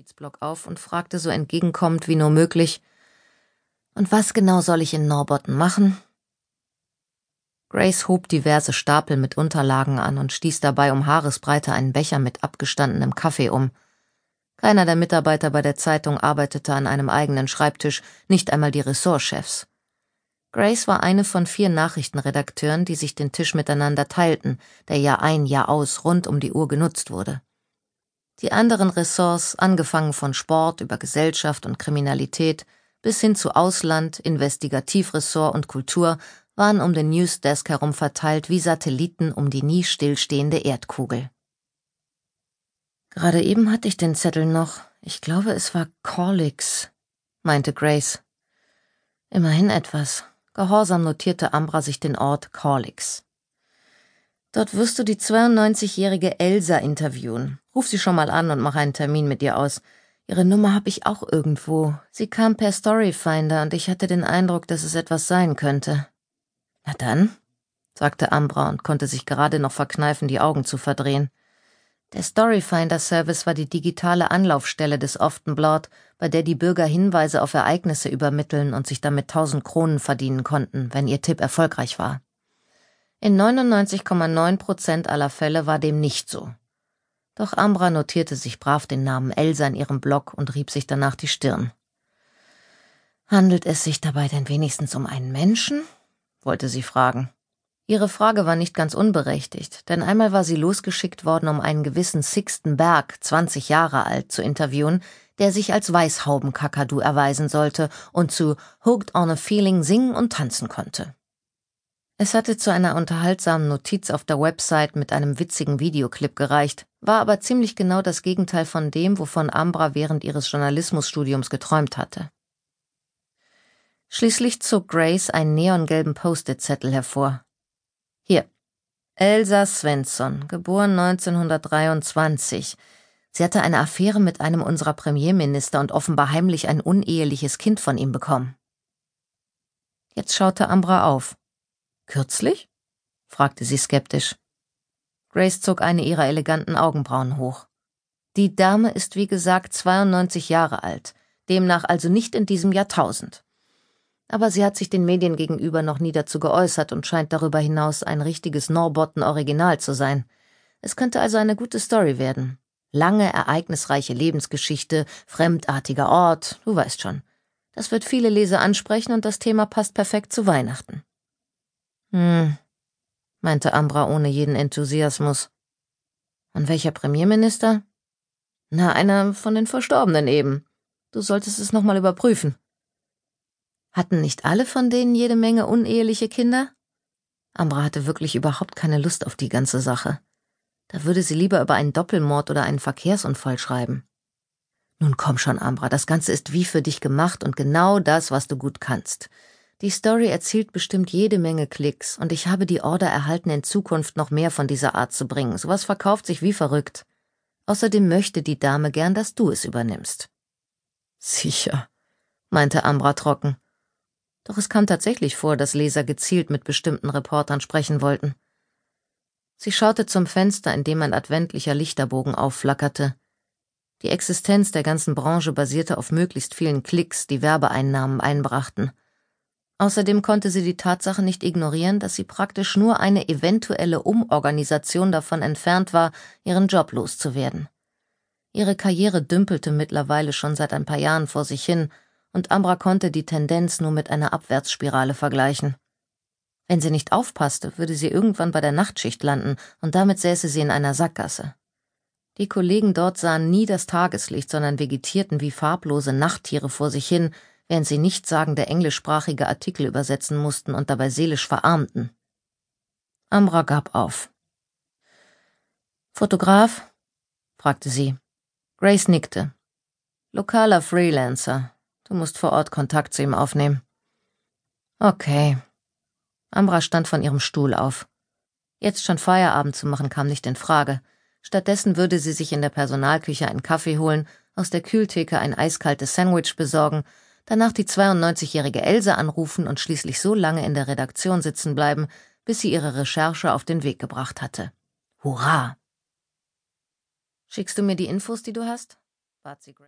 Notizblock auf und fragte so entgegenkommend wie nur möglich Und was genau soll ich in Norbotten machen? Grace hob diverse Stapel mit Unterlagen an und stieß dabei um Haaresbreite einen Becher mit abgestandenem Kaffee um. Keiner der Mitarbeiter bei der Zeitung arbeitete an einem eigenen Schreibtisch, nicht einmal die Ressortchefs. Grace war eine von vier Nachrichtenredakteuren, die sich den Tisch miteinander teilten, der Jahr ein, Jahr aus rund um die Uhr genutzt wurde. Die anderen Ressorts, angefangen von Sport über Gesellschaft und Kriminalität bis hin zu Ausland, Investigativressort und Kultur, waren um den Newsdesk herum verteilt wie Satelliten um die nie stillstehende Erdkugel. Gerade eben hatte ich den Zettel noch. Ich glaube, es war Corlix, meinte Grace. Immerhin etwas. Gehorsam notierte Ambra sich den Ort Corlix. Dort wirst du die 92-jährige Elsa interviewen. Ruf sie schon mal an und mach einen Termin mit ihr aus. Ihre Nummer habe ich auch irgendwo. Sie kam per Storyfinder und ich hatte den Eindruck, dass es etwas sein könnte. Na dann, sagte Ambra und konnte sich gerade noch verkneifen, die Augen zu verdrehen. Der Storyfinder-Service war die digitale Anlaufstelle des Oftenblad, bei der die Bürger Hinweise auf Ereignisse übermitteln und sich damit tausend Kronen verdienen konnten, wenn ihr Tipp erfolgreich war. In 99,9 Prozent aller Fälle war dem nicht so. Doch Ambra notierte sich brav den Namen Elsa in ihrem Blog und rieb sich danach die Stirn. Handelt es sich dabei denn wenigstens um einen Menschen? wollte sie fragen. Ihre Frage war nicht ganz unberechtigt, denn einmal war sie losgeschickt worden, um einen gewissen Sixten Berg, 20 Jahre alt, zu interviewen, der sich als Weißhaubenkakadu erweisen sollte und zu Hooked on a Feeling singen und tanzen konnte. Es hatte zu einer unterhaltsamen Notiz auf der Website mit einem witzigen Videoclip gereicht, war aber ziemlich genau das Gegenteil von dem, wovon Ambra während ihres Journalismusstudiums geträumt hatte. Schließlich zog Grace einen neongelben Post-it-Zettel hervor. Hier. Elsa Svensson, geboren 1923. Sie hatte eine Affäre mit einem unserer Premierminister und offenbar heimlich ein uneheliches Kind von ihm bekommen. Jetzt schaute Ambra auf. Kürzlich? fragte sie skeptisch. Grace zog eine ihrer eleganten Augenbrauen hoch. Die Dame ist wie gesagt 92 Jahre alt, demnach also nicht in diesem Jahrtausend aber sie hat sich den Medien gegenüber noch nie dazu geäußert und scheint darüber hinaus ein richtiges Norbotten-Original zu sein. Es könnte also eine gute Story werden. Lange, ereignisreiche Lebensgeschichte, fremdartiger Ort, du weißt schon. Das wird viele Leser ansprechen und das Thema passt perfekt zu Weihnachten. Hm, meinte Ambra ohne jeden Enthusiasmus. Und welcher Premierminister? Na, einer von den Verstorbenen eben. Du solltest es nochmal überprüfen. Hatten nicht alle von denen jede Menge uneheliche Kinder? Ambra hatte wirklich überhaupt keine Lust auf die ganze Sache. Da würde sie lieber über einen Doppelmord oder einen Verkehrsunfall schreiben. Nun komm schon, Ambra, das Ganze ist wie für dich gemacht und genau das, was du gut kannst. Die Story erzielt bestimmt jede Menge Klicks und ich habe die Order erhalten, in Zukunft noch mehr von dieser Art zu bringen. Sowas verkauft sich wie verrückt. Außerdem möchte die Dame gern, dass du es übernimmst. Sicher, meinte Ambra trocken. Doch es kam tatsächlich vor, dass Leser gezielt mit bestimmten Reportern sprechen wollten. Sie schaute zum Fenster, in dem ein adventlicher Lichterbogen aufflackerte. Die Existenz der ganzen Branche basierte auf möglichst vielen Klicks, die Werbeeinnahmen einbrachten. Außerdem konnte sie die Tatsache nicht ignorieren, dass sie praktisch nur eine eventuelle Umorganisation davon entfernt war, ihren Job loszuwerden. Ihre Karriere dümpelte mittlerweile schon seit ein paar Jahren vor sich hin, und Ambra konnte die Tendenz nur mit einer Abwärtsspirale vergleichen. Wenn sie nicht aufpasste, würde sie irgendwann bei der Nachtschicht landen, und damit säße sie in einer Sackgasse. Die Kollegen dort sahen nie das Tageslicht, sondern vegetierten wie farblose Nachttiere vor sich hin, während sie nichtssagende englischsprachige Artikel übersetzen mussten und dabei seelisch verarmten. Ambra gab auf. Fotograf? fragte sie. Grace nickte. Lokaler Freelancer, Du musst vor Ort Kontakt zu ihm aufnehmen. Okay. Ambra stand von ihrem Stuhl auf. Jetzt schon Feierabend zu machen kam nicht in Frage. Stattdessen würde sie sich in der Personalküche einen Kaffee holen, aus der Kühltheke ein eiskaltes Sandwich besorgen, danach die 92-jährige Else anrufen und schließlich so lange in der Redaktion sitzen bleiben, bis sie ihre Recherche auf den Weg gebracht hatte. Hurra! Schickst du mir die Infos, die du hast? bat sie.